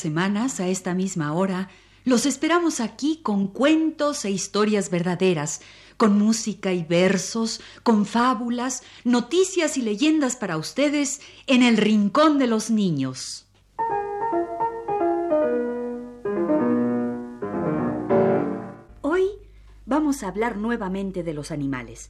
Semanas, a esta misma hora, los esperamos aquí con cuentos e historias verdaderas, con música y versos, con fábulas, noticias y leyendas para ustedes en el Rincón de los Niños. Hoy vamos a hablar nuevamente de los animales.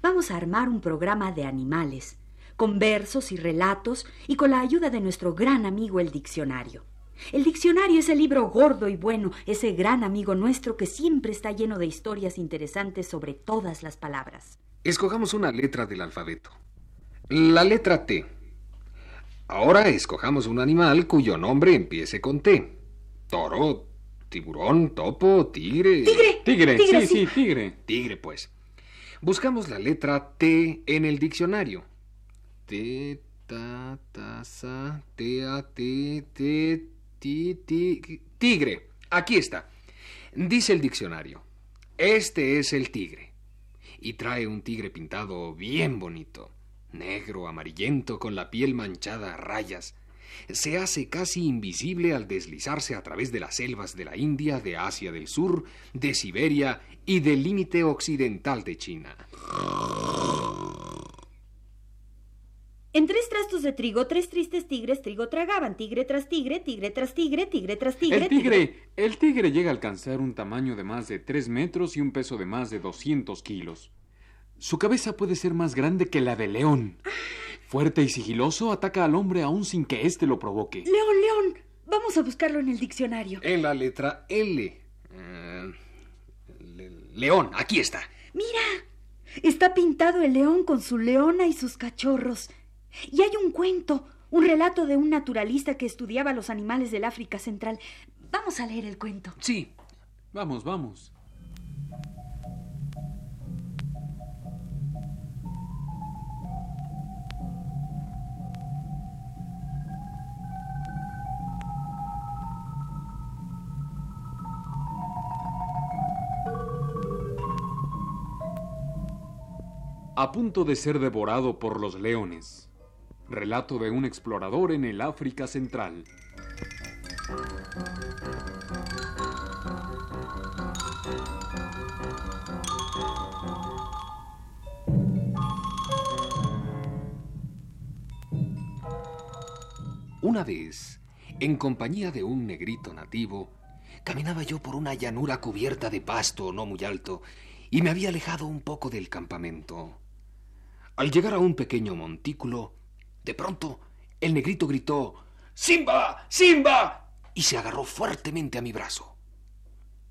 Vamos a armar un programa de animales, con versos y relatos y con la ayuda de nuestro gran amigo el diccionario. El diccionario es el libro gordo y bueno, ese gran amigo nuestro que siempre está lleno de historias interesantes sobre todas las palabras. Escojamos una letra del alfabeto. La letra T. Ahora escojamos un animal cuyo nombre empiece con T. Toro, tiburón, topo, tigre. ¡Tigre! Tigre, Tigre, sí, sí. sí, tigre. Tigre, pues. Buscamos la letra T en el diccionario. T, ta, ta, sa, te, a, te, te, ti, ti, tigre. Aquí está. Dice el diccionario. Este es el tigre. Y trae un tigre pintado bien bonito. Negro, amarillento, con la piel manchada a rayas. Se hace casi invisible al deslizarse a través de las selvas de la India, de Asia del Sur, de Siberia y del límite occidental de China. En tres trastos de trigo, tres tristes tigres trigo tragaban, tigre tras tigre, tigre tras tigre, tigre tras tigre. El tigre, el tigre llega a alcanzar un tamaño de más de 3 metros y un peso de más de 200 kilos. Su cabeza puede ser más grande que la del león. Fuerte y sigiloso, ataca al hombre aún sin que éste lo provoque. León, león. Vamos a buscarlo en el diccionario. En la letra L. Eh, le- león, aquí está. Mira, está pintado el león con su leona y sus cachorros. Y hay un cuento, un relato de un naturalista que estudiaba los animales del África Central. Vamos a leer el cuento. Sí, Vamos, vamos. A punto de ser devorado por los leones. Relato de un explorador en el África Central. Una vez, en compañía de un negrito nativo, caminaba yo por una llanura cubierta de pasto no muy alto y me había alejado un poco del campamento. Al llegar a un pequeño montículo, de pronto el negrito gritó ¡Simba! ¡Simba! y se agarró fuertemente a mi brazo.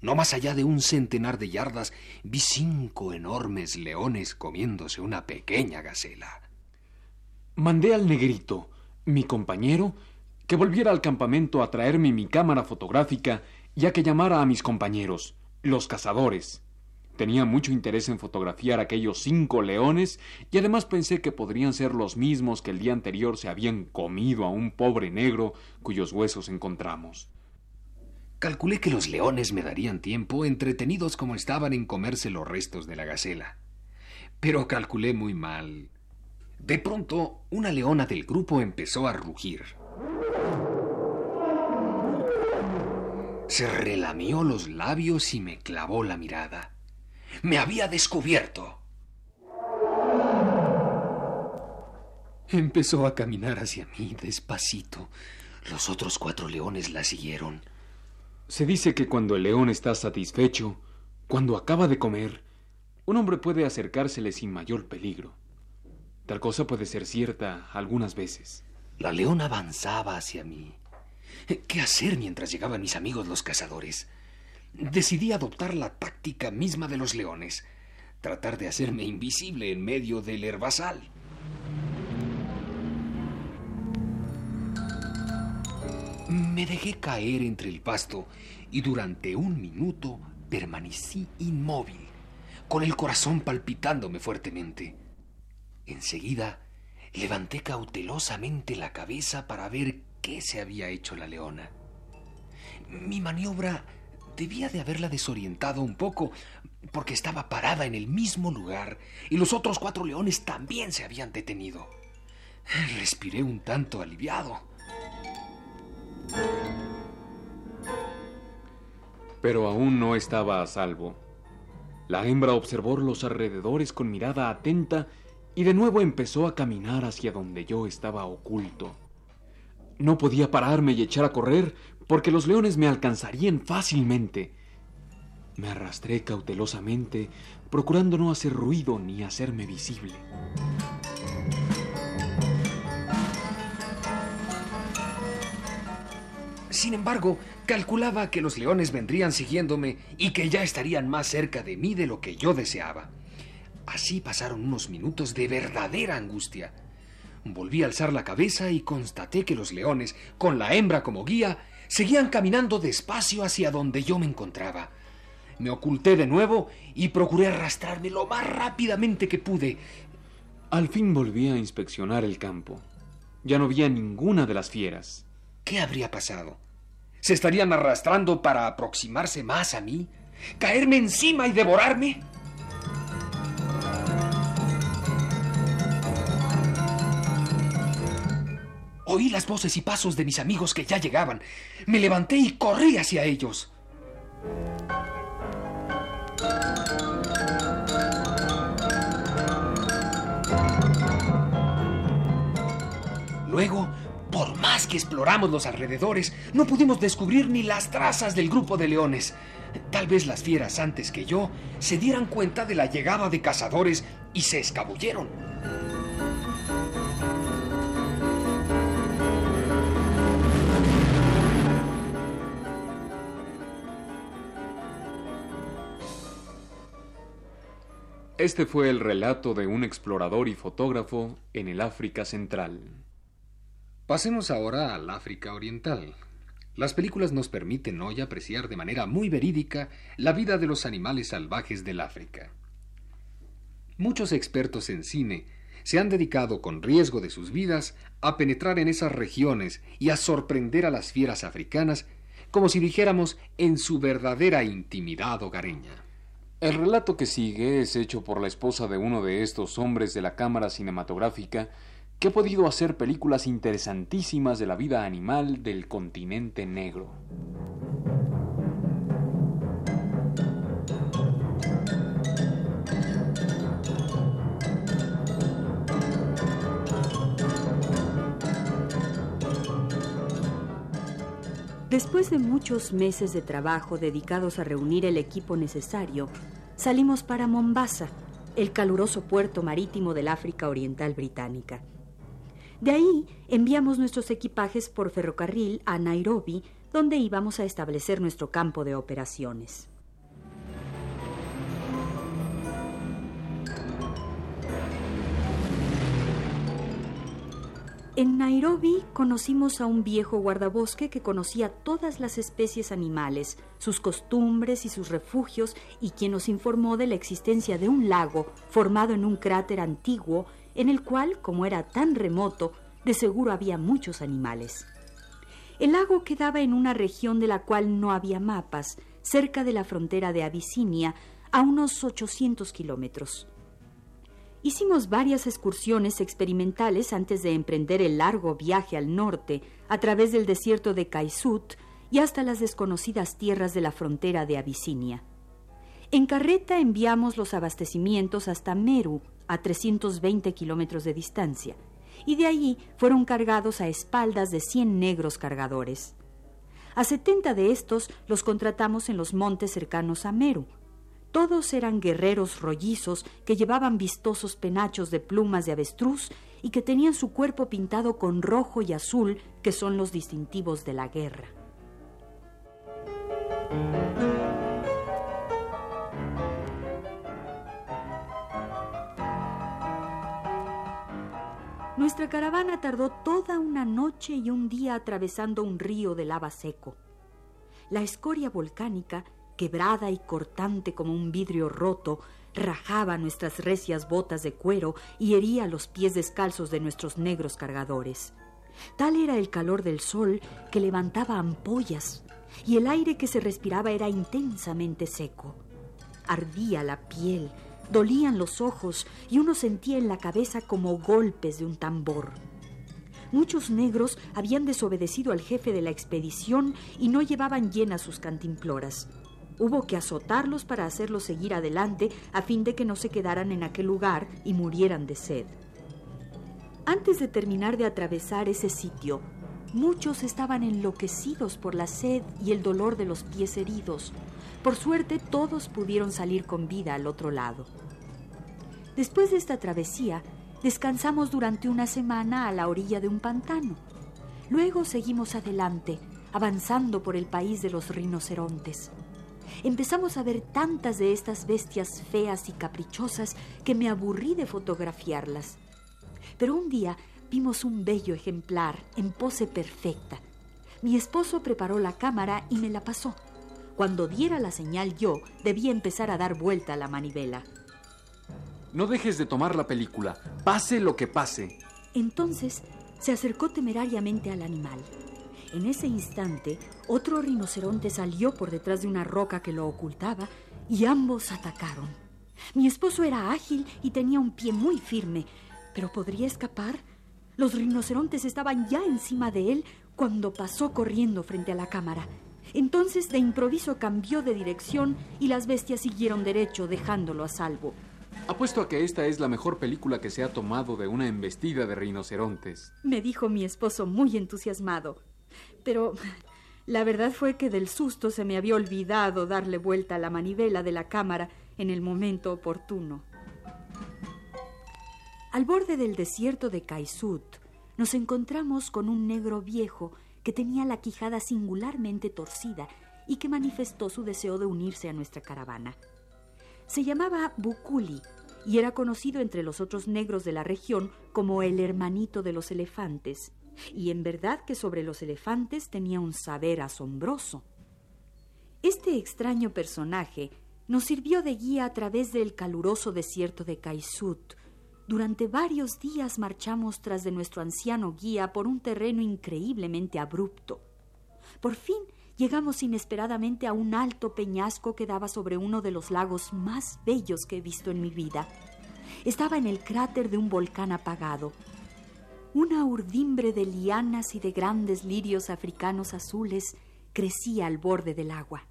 No más allá de un centenar de yardas vi cinco enormes leones comiéndose una pequeña gacela. Mandé al negrito, mi compañero, que volviera al campamento a traerme mi cámara fotográfica y a que llamara a mis compañeros, los cazadores. Tenía mucho interés en fotografiar aquellos cinco leones y además pensé que podrían ser los mismos que el día anterior se habían comido a un pobre negro cuyos huesos encontramos. Calculé que los leones me darían tiempo, entretenidos como estaban en comerse los restos de la gacela. Pero calculé muy mal. De pronto, una leona del grupo empezó a rugir. Se relamió los labios y me clavó la mirada. Me había descubierto. Empezó a caminar hacia mí despacito. Los otros cuatro leones la siguieron. Se dice que cuando el león está satisfecho, cuando acaba de comer, un hombre puede acercársele sin mayor peligro. Tal cosa puede ser cierta algunas veces. La leona avanzaba hacia mí. ¿Qué hacer mientras llegaban mis amigos los cazadores? decidí adoptar la táctica misma de los leones, tratar de hacerme invisible en medio del herbazal. Me dejé caer entre el pasto y durante un minuto permanecí inmóvil, con el corazón palpitándome fuertemente. Enseguida levanté cautelosamente la cabeza para ver qué se había hecho la leona. Mi maniobra debía de haberla desorientado un poco, porque estaba parada en el mismo lugar y los otros cuatro leones también se habían detenido. Respiré un tanto aliviado. Pero aún no estaba a salvo. La hembra observó los alrededores con mirada atenta y de nuevo empezó a caminar hacia donde yo estaba oculto. No podía pararme y echar a correr porque los leones me alcanzarían fácilmente. Me arrastré cautelosamente, procurando no hacer ruido ni hacerme visible. Sin embargo, calculaba que los leones vendrían siguiéndome y que ya estarían más cerca de mí de lo que yo deseaba. Así pasaron unos minutos de verdadera angustia. Volví a alzar la cabeza y constaté que los leones, con la hembra como guía, seguían caminando despacio hacia donde yo me encontraba. Me oculté de nuevo y procuré arrastrarme lo más rápidamente que pude. Al fin volví a inspeccionar el campo. Ya no había ninguna de las fieras. ¿Qué habría pasado? ¿Se estarían arrastrando para aproximarse más a mí? ¿Caerme encima y devorarme? Oí las voces y pasos de mis amigos que ya llegaban. Me levanté y corrí hacia ellos. Luego por más que exploramos los alrededores, no pudimos descubrir ni las trazas del grupo de leones. Tal vez las fieras antes que yo se dieran cuenta de la llegada de cazadores y se escabulleron. Este fue el relato de un explorador y fotógrafo en el África Central. Pasemos ahora al África Oriental. Las películas nos permiten hoy apreciar de manera muy verídica la vida de los animales salvajes del África. Muchos expertos en cine se han dedicado con riesgo de sus vidas a penetrar en esas regiones y a sorprender a las fieras africanas como si dijéramos en su verdadera intimidad hogareña. El relato que sigue es hecho por la esposa de uno de estos hombres de la cámara cinematográfica que ha podido hacer películas interesantísimas de la vida animal del continente negro. Después de muchos meses de trabajo dedicados a reunir el equipo necesario, salimos para Mombasa, el caluroso puerto marítimo del África Oriental Británica. De ahí enviamos nuestros equipajes por ferrocarril a Nairobi, donde íbamos a establecer nuestro campo de operaciones. En Nairobi conocimos a un viejo guardabosque que conocía todas las especies animales, sus costumbres y sus refugios, y quien nos informó de la existencia de un lago formado en un cráter antiguo en el cual, como era tan remoto, de seguro había muchos animales. El lago quedaba en una región de la cual no había mapas, cerca de la frontera de Abisinia, a unos 800 kilómetros. Hicimos varias excursiones experimentales antes de emprender el largo viaje al norte, a través del desierto de Kaisut y hasta las desconocidas tierras de la frontera de Abisinia. En carreta enviamos los abastecimientos hasta Meru, a 320 kilómetros de distancia, y de allí fueron cargados a espaldas de 100 negros cargadores. A 70 de estos los contratamos en los montes cercanos a Meru. Todos eran guerreros rollizos que llevaban vistosos penachos de plumas de avestruz y que tenían su cuerpo pintado con rojo y azul, que son los distintivos de la guerra. Nuestra caravana tardó toda una noche y un día atravesando un río de lava seco. La escoria volcánica, quebrada y cortante como un vidrio roto, rajaba nuestras recias botas de cuero y hería los pies descalzos de nuestros negros cargadores. Tal era el calor del sol que levantaba ampollas y el aire que se respiraba era intensamente seco. Ardía la piel, dolían los ojos y uno sentía en la cabeza como golpes de un tambor. Muchos negros habían desobedecido al jefe de la expedición y no llevaban llenas sus cantimploras. Hubo que azotarlos para hacerlos seguir adelante a fin de que no se quedaran en aquel lugar y murieran de sed. Antes de terminar de atravesar ese sitio, muchos estaban enloquecidos por la sed y el dolor de los pies heridos. Por suerte todos pudieron salir con vida al otro lado. Después de esta travesía, descansamos durante una semana a la orilla de un pantano. Luego seguimos adelante, avanzando por el país de los rinocerontes. Empezamos a ver tantas de estas bestias feas y caprichosas que me aburrí de fotografiarlas. Pero un día vimos un bello ejemplar en pose perfecta. Mi esposo preparó la cámara y me la pasó. Cuando diera la señal yo, debía empezar a dar vuelta a la manivela. No dejes de tomar la película, pase lo que pase. Entonces se acercó temerariamente al animal. En ese instante, otro rinoceronte salió por detrás de una roca que lo ocultaba y ambos atacaron. Mi esposo era ágil y tenía un pie muy firme, pero ¿podría escapar? Los rinocerontes estaban ya encima de él cuando pasó corriendo frente a la cámara. Entonces de improviso cambió de dirección y las bestias siguieron derecho dejándolo a salvo. Apuesto a que esta es la mejor película que se ha tomado de una embestida de rinocerontes. Me dijo mi esposo muy entusiasmado. Pero la verdad fue que del susto se me había olvidado darle vuelta a la manivela de la cámara en el momento oportuno. Al borde del desierto de Kaisut nos encontramos con un negro viejo que tenía la quijada singularmente torcida y que manifestó su deseo de unirse a nuestra caravana. Se llamaba Bukuli y era conocido entre los otros negros de la región como el hermanito de los elefantes, y en verdad que sobre los elefantes tenía un saber asombroso. Este extraño personaje nos sirvió de guía a través del caluroso desierto de Kaisut. Durante varios días marchamos tras de nuestro anciano guía por un terreno increíblemente abrupto. Por fin llegamos inesperadamente a un alto peñasco que daba sobre uno de los lagos más bellos que he visto en mi vida. Estaba en el cráter de un volcán apagado. Una urdimbre de lianas y de grandes lirios africanos azules crecía al borde del agua.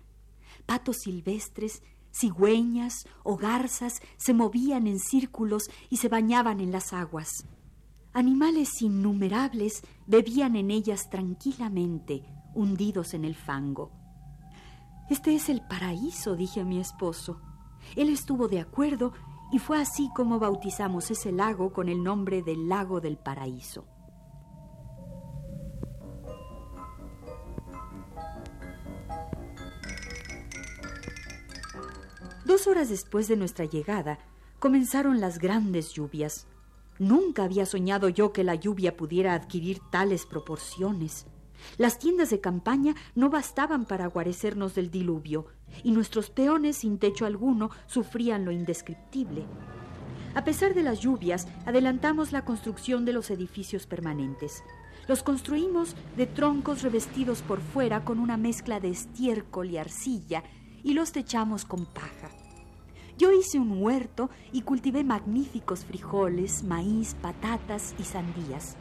Patos silvestres, cigüeñas o garzas se movían en círculos y se bañaban en las aguas. Animales innumerables bebían en ellas tranquilamente, hundidos en el fango. Este es el paraíso, dije a mi esposo. Él estuvo de acuerdo y fue así como bautizamos ese lago con el nombre del lago del paraíso. Dos horas después de nuestra llegada, comenzaron las grandes lluvias. Nunca había soñado yo que la lluvia pudiera adquirir tales proporciones. Las tiendas de campaña no bastaban para guarecernos del diluvio, y nuestros peones sin techo alguno sufrían lo indescriptible. A pesar de las lluvias, adelantamos la construcción de los edificios permanentes. Los construimos de troncos revestidos por fuera con una mezcla de estiércol y arcilla y los techamos con paja. Yo hice un huerto y cultivé magníficos frijoles, maíz, patatas y sandías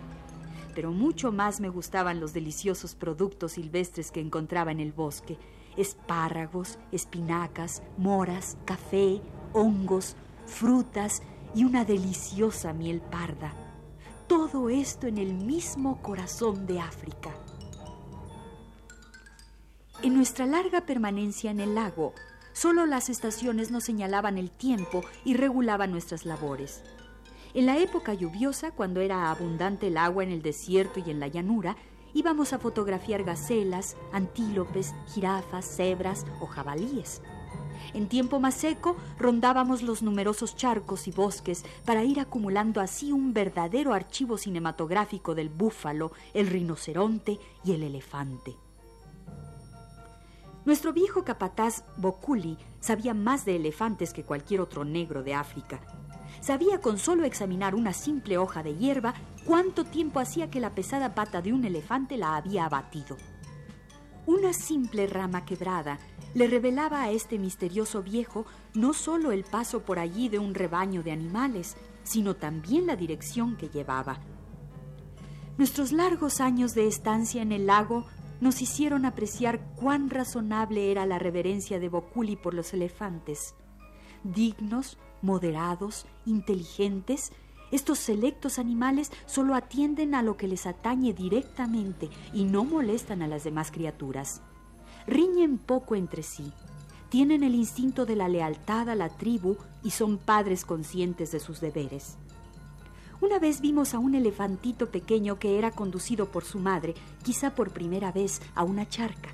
pero mucho más me gustaban los deliciosos productos silvestres que encontraba en el bosque. Espárragos, espinacas, moras, café, hongos, frutas y una deliciosa miel parda. Todo esto en el mismo corazón de África. En nuestra larga permanencia en el lago, solo las estaciones nos señalaban el tiempo y regulaban nuestras labores. En la época lluviosa, cuando era abundante el agua en el desierto y en la llanura, íbamos a fotografiar gacelas, antílopes, jirafas, cebras o jabalíes. En tiempo más seco, rondábamos los numerosos charcos y bosques para ir acumulando así un verdadero archivo cinematográfico del búfalo, el rinoceronte y el elefante. Nuestro viejo capataz Bokuli sabía más de elefantes que cualquier otro negro de África. Sabía con solo examinar una simple hoja de hierba cuánto tiempo hacía que la pesada pata de un elefante la había abatido. Una simple rama quebrada le revelaba a este misterioso viejo no solo el paso por allí de un rebaño de animales, sino también la dirección que llevaba. Nuestros largos años de estancia en el lago nos hicieron apreciar cuán razonable era la reverencia de Boculi por los elefantes. Dignos, moderados, inteligentes, estos selectos animales solo atienden a lo que les atañe directamente y no molestan a las demás criaturas. Riñen poco entre sí, tienen el instinto de la lealtad a la tribu y son padres conscientes de sus deberes. Una vez vimos a un elefantito pequeño que era conducido por su madre, quizá por primera vez, a una charca.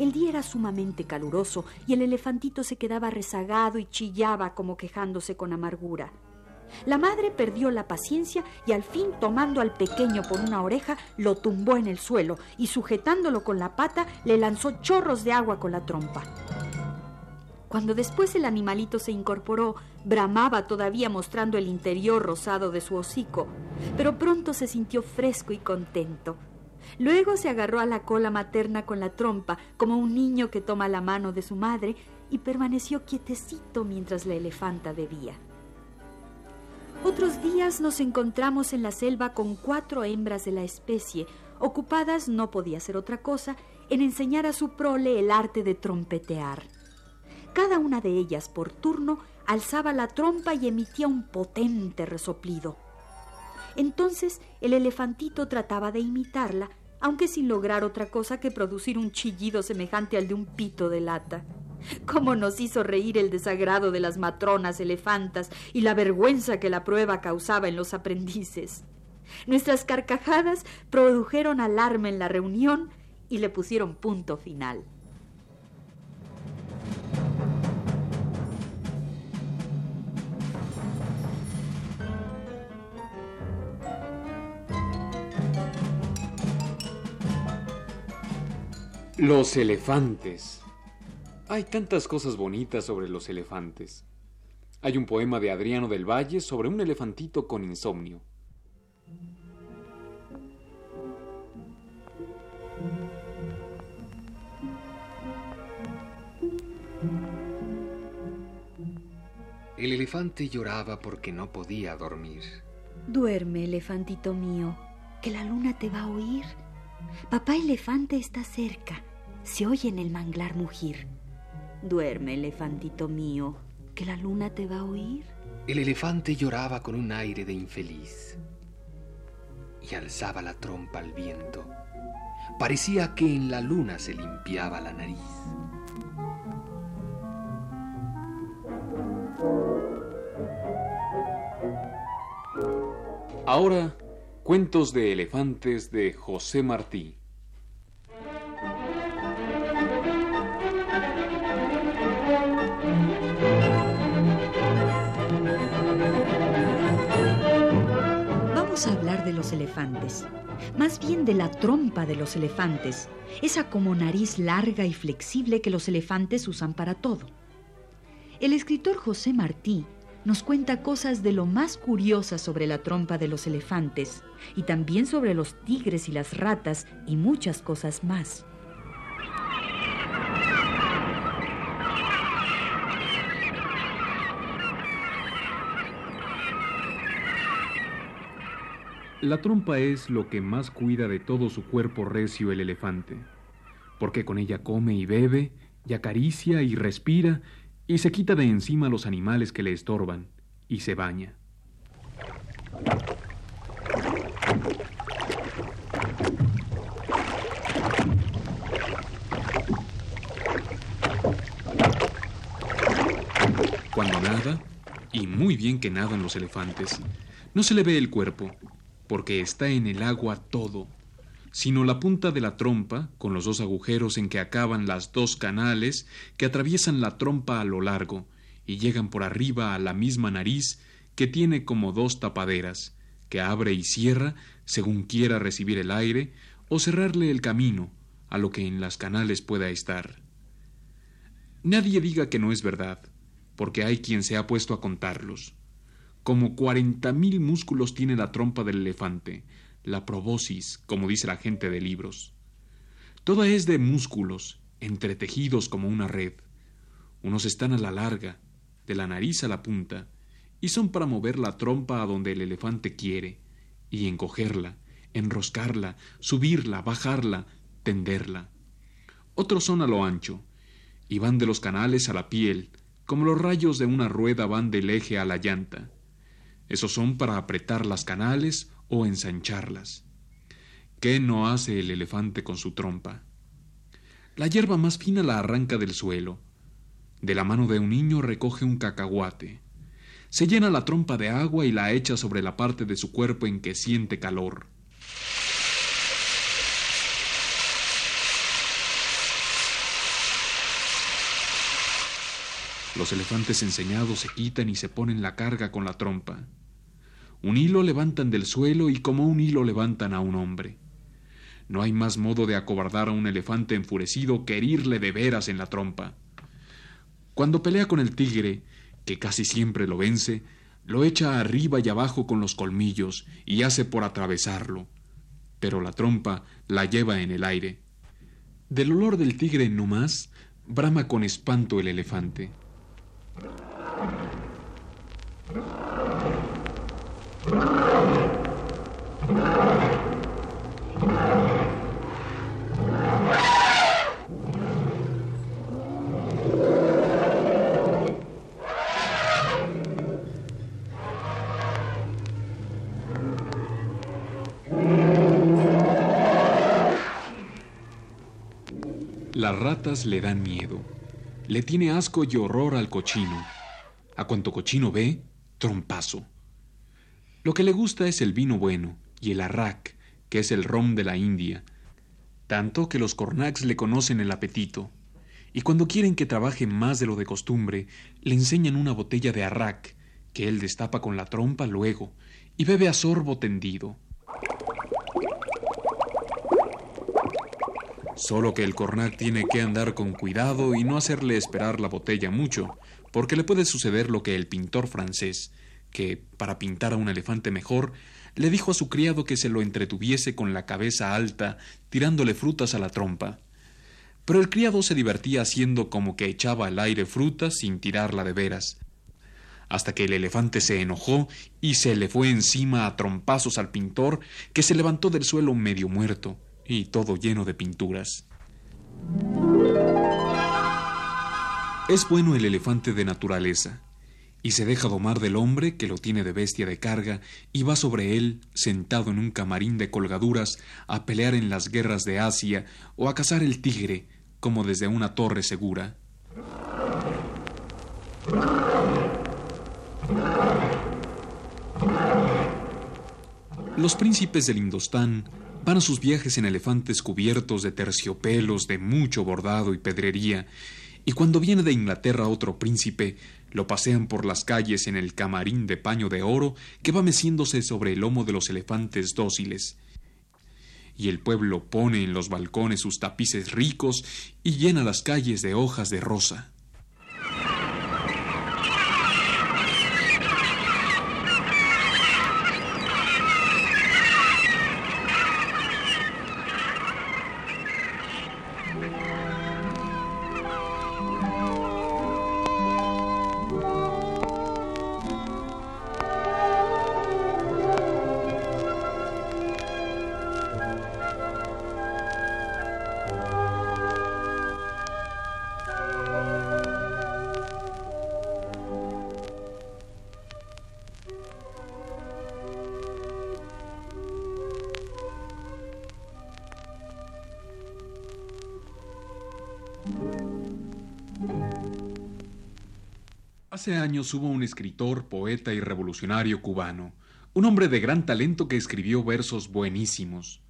El día era sumamente caluroso y el elefantito se quedaba rezagado y chillaba como quejándose con amargura. La madre perdió la paciencia y al fin, tomando al pequeño por una oreja, lo tumbó en el suelo y sujetándolo con la pata, le lanzó chorros de agua con la trompa. Cuando después el animalito se incorporó, bramaba todavía mostrando el interior rosado de su hocico, pero pronto se sintió fresco y contento. Luego se agarró a la cola materna con la trompa, como un niño que toma la mano de su madre, y permaneció quietecito mientras la elefanta bebía. Otros días nos encontramos en la selva con cuatro hembras de la especie, ocupadas, no podía ser otra cosa, en enseñar a su prole el arte de trompetear. Cada una de ellas, por turno, alzaba la trompa y emitía un potente resoplido. Entonces el elefantito trataba de imitarla, aunque sin lograr otra cosa que producir un chillido semejante al de un pito de lata. Cómo nos hizo reír el desagrado de las matronas elefantas y la vergüenza que la prueba causaba en los aprendices. Nuestras carcajadas produjeron alarma en la reunión y le pusieron punto final. Los elefantes. Hay tantas cosas bonitas sobre los elefantes. Hay un poema de Adriano del Valle sobre un elefantito con insomnio. El elefante lloraba porque no podía dormir. Duerme, elefantito mío, que la luna te va a oír. Papá elefante está cerca. Se oye en el manglar mugir. Duerme, elefantito mío, que la luna te va a oír. El elefante lloraba con un aire de infeliz y alzaba la trompa al viento. Parecía que en la luna se limpiaba la nariz. Ahora, cuentos de elefantes de José Martí. Más bien de la trompa de los elefantes, esa como nariz larga y flexible que los elefantes usan para todo. El escritor José Martí nos cuenta cosas de lo más curiosas sobre la trompa de los elefantes y también sobre los tigres y las ratas y muchas cosas más. La trompa es lo que más cuida de todo su cuerpo recio el elefante, porque con ella come y bebe, y acaricia y respira, y se quita de encima los animales que le estorban, y se baña. Cuando nada, y muy bien que nadan los elefantes, no se le ve el cuerpo, porque está en el agua todo. sino la punta de la trompa, con los dos agujeros en que acaban las dos canales que atraviesan la trompa a lo largo y llegan por arriba a la misma nariz que tiene como dos tapaderas, que abre y cierra según quiera recibir el aire o cerrarle el camino a lo que en las canales pueda estar. Nadie diga que no es verdad, porque hay quien se ha puesto a contarlos. Como cuarenta mil músculos tiene la trompa del elefante, la probosis, como dice la gente de libros. Toda es de músculos, entretejidos como una red. Unos están a la larga, de la nariz a la punta, y son para mover la trompa a donde el elefante quiere, y encogerla, enroscarla, subirla, bajarla, tenderla. Otros son a lo ancho, y van de los canales a la piel, como los rayos de una rueda van del eje a la llanta. Esos son para apretar las canales o ensancharlas. ¿Qué no hace el elefante con su trompa? La hierba más fina la arranca del suelo. De la mano de un niño recoge un cacahuate. Se llena la trompa de agua y la echa sobre la parte de su cuerpo en que siente calor. Los elefantes enseñados se quitan y se ponen la carga con la trompa. Un hilo levantan del suelo y como un hilo levantan a un hombre. No hay más modo de acobardar a un elefante enfurecido que herirle de veras en la trompa. Cuando pelea con el tigre, que casi siempre lo vence, lo echa arriba y abajo con los colmillos y hace por atravesarlo. Pero la trompa la lleva en el aire. Del olor del tigre no más, brama con espanto el elefante. Las ratas le dan miedo. Le tiene asco y horror al cochino. A cuanto cochino ve, trompazo. Lo que le gusta es el vino bueno y el arrak, que es el rom de la India, tanto que los cornacs le conocen el apetito, y cuando quieren que trabaje más de lo de costumbre, le enseñan una botella de arrak, que él destapa con la trompa luego, y bebe a sorbo tendido. Solo que el cornac tiene que andar con cuidado y no hacerle esperar la botella mucho, porque le puede suceder lo que el pintor francés, que, para pintar a un elefante mejor, le dijo a su criado que se lo entretuviese con la cabeza alta, tirándole frutas a la trompa. Pero el criado se divertía haciendo como que echaba al aire frutas sin tirarla de veras, hasta que el elefante se enojó y se le fue encima a trompazos al pintor, que se levantó del suelo medio muerto y todo lleno de pinturas. Es bueno el elefante de naturaleza, y se deja domar del hombre que lo tiene de bestia de carga y va sobre él, sentado en un camarín de colgaduras, a pelear en las guerras de Asia o a cazar el tigre, como desde una torre segura. Los príncipes del Indostán van a sus viajes en elefantes cubiertos de terciopelos, de mucho bordado y pedrería, y cuando viene de Inglaterra otro príncipe, lo pasean por las calles en el camarín de paño de oro que va meciéndose sobre el lomo de los elefantes dóciles. Y el pueblo pone en los balcones sus tapices ricos y llena las calles de hojas de rosa. Hace años hubo un escritor, poeta y revolucionario cubano, un hombre de gran talento que escribió versos buenísimos.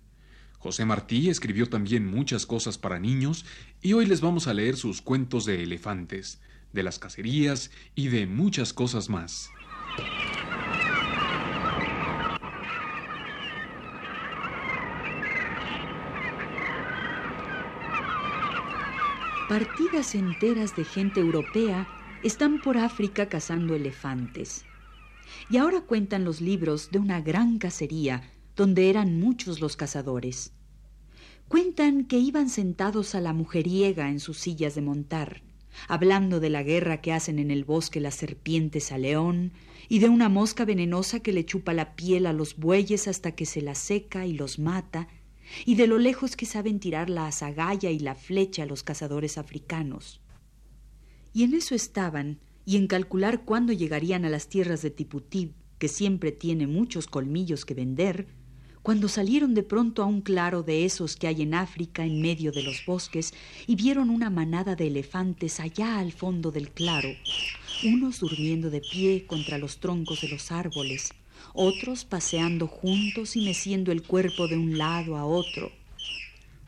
José Martí escribió también muchas cosas para niños y hoy les vamos a leer sus cuentos de elefantes, de las cacerías y de muchas cosas más. Partidas enteras de gente europea están por África cazando elefantes. Y ahora cuentan los libros de una gran cacería donde eran muchos los cazadores. Cuentan que iban sentados a la mujeriega en sus sillas de montar, hablando de la guerra que hacen en el bosque las serpientes a león y de una mosca venenosa que le chupa la piel a los bueyes hasta que se la seca y los mata, y de lo lejos que saben tirar la azagaya y la flecha a los cazadores africanos. Y en eso estaban, y en calcular cuándo llegarían a las tierras de Tiputib, que siempre tiene muchos colmillos que vender, cuando salieron de pronto a un claro de esos que hay en África en medio de los bosques y vieron una manada de elefantes allá al fondo del claro, unos durmiendo de pie contra los troncos de los árboles, otros paseando juntos y meciendo el cuerpo de un lado a otro,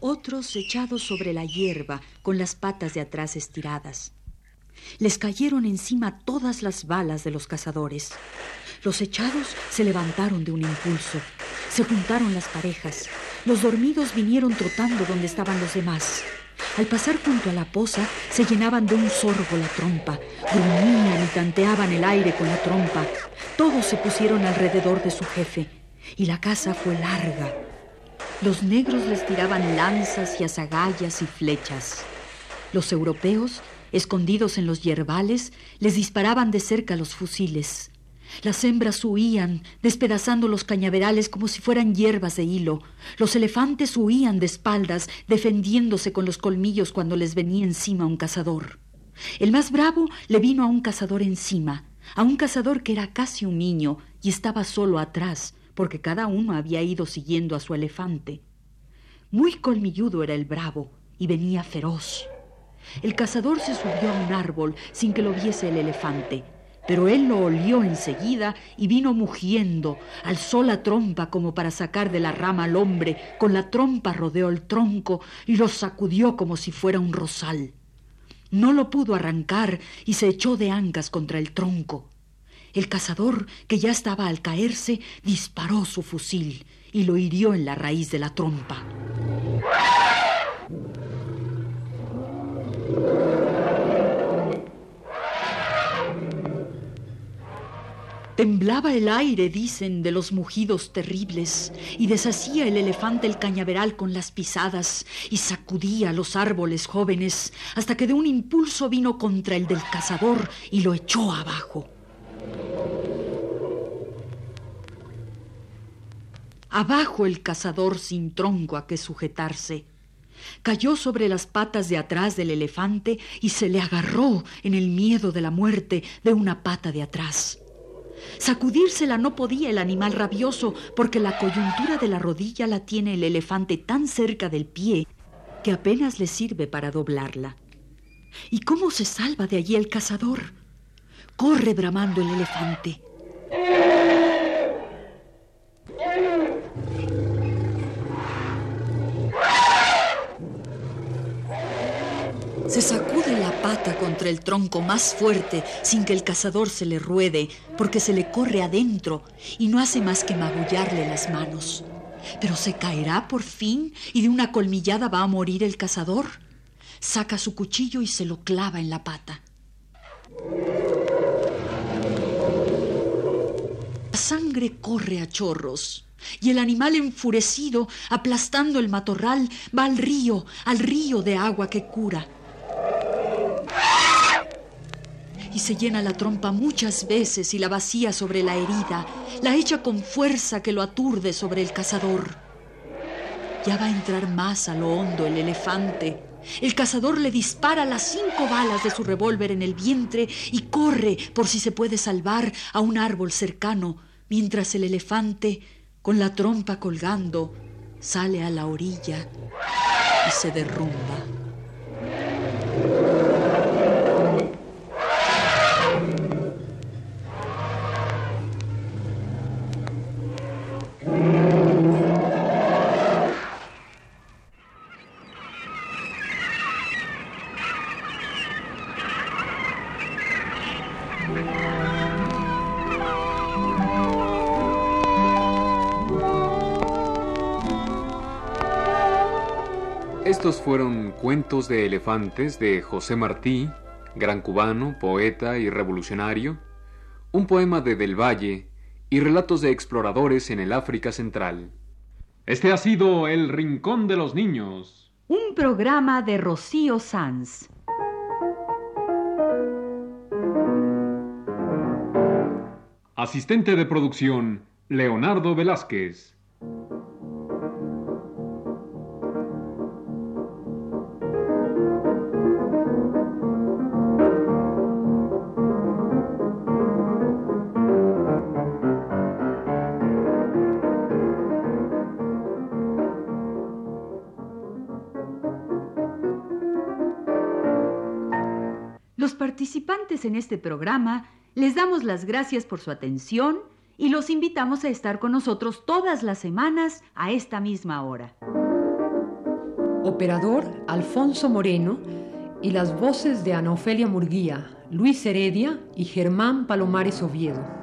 otros echados sobre la hierba con las patas de atrás estiradas. Les cayeron encima todas las balas de los cazadores. Los echados se levantaron de un impulso. Se juntaron las parejas. Los dormidos vinieron trotando donde estaban los demás. Al pasar junto a la poza, se llenaban de un sorbo la trompa, gruñían y tanteaban el aire con la trompa. Todos se pusieron alrededor de su jefe, y la casa fue larga. Los negros les tiraban lanzas y azagallas y flechas. Los europeos, escondidos en los yerbales, les disparaban de cerca los fusiles. Las hembras huían, despedazando los cañaverales como si fueran hierbas de hilo. Los elefantes huían de espaldas, defendiéndose con los colmillos cuando les venía encima un cazador. El más bravo le vino a un cazador encima, a un cazador que era casi un niño y estaba solo atrás, porque cada uno había ido siguiendo a su elefante. Muy colmilludo era el bravo y venía feroz. El cazador se subió a un árbol sin que lo viese el elefante pero él lo olió enseguida y vino mugiendo, alzó la trompa como para sacar de la rama al hombre, con la trompa rodeó el tronco y lo sacudió como si fuera un rosal. No lo pudo arrancar y se echó de ancas contra el tronco. El cazador, que ya estaba al caerse, disparó su fusil y lo hirió en la raíz de la trompa. Temblaba el aire, dicen, de los mugidos terribles, y deshacía el elefante el cañaveral con las pisadas, y sacudía los árboles jóvenes, hasta que de un impulso vino contra el del cazador y lo echó abajo. Abajo el cazador sin tronco a que sujetarse. Cayó sobre las patas de atrás del elefante y se le agarró en el miedo de la muerte de una pata de atrás. Sacudírsela no podía el animal rabioso, porque la coyuntura de la rodilla la tiene el elefante tan cerca del pie que apenas le sirve para doblarla. ¿Y cómo se salva de allí el cazador? Corre bramando el elefante. Se sacude la pata el tronco más fuerte sin que el cazador se le ruede, porque se le corre adentro y no hace más que magullarle las manos. Pero se caerá por fin y de una colmillada va a morir el cazador. Saca su cuchillo y se lo clava en la pata. La sangre corre a chorros. Y el animal enfurecido, aplastando el matorral, va al río, al río de agua que cura y se llena la trompa muchas veces y la vacía sobre la herida, la echa con fuerza que lo aturde sobre el cazador. Ya va a entrar más a lo hondo el elefante. El cazador le dispara las cinco balas de su revólver en el vientre y corre por si se puede salvar a un árbol cercano, mientras el elefante, con la trompa colgando, sale a la orilla y se derrumba. Fueron Cuentos de Elefantes de José Martí, gran cubano, poeta y revolucionario, un poema de Del Valle y relatos de exploradores en el África Central. Este ha sido El Rincón de los Niños. Un programa de Rocío Sanz. Asistente de producción, Leonardo Velázquez. En este programa les damos las gracias por su atención y los invitamos a estar con nosotros todas las semanas a esta misma hora. Operador Alfonso Moreno y las voces de Ana Ofelia Murguía, Luis Heredia y Germán Palomares Oviedo.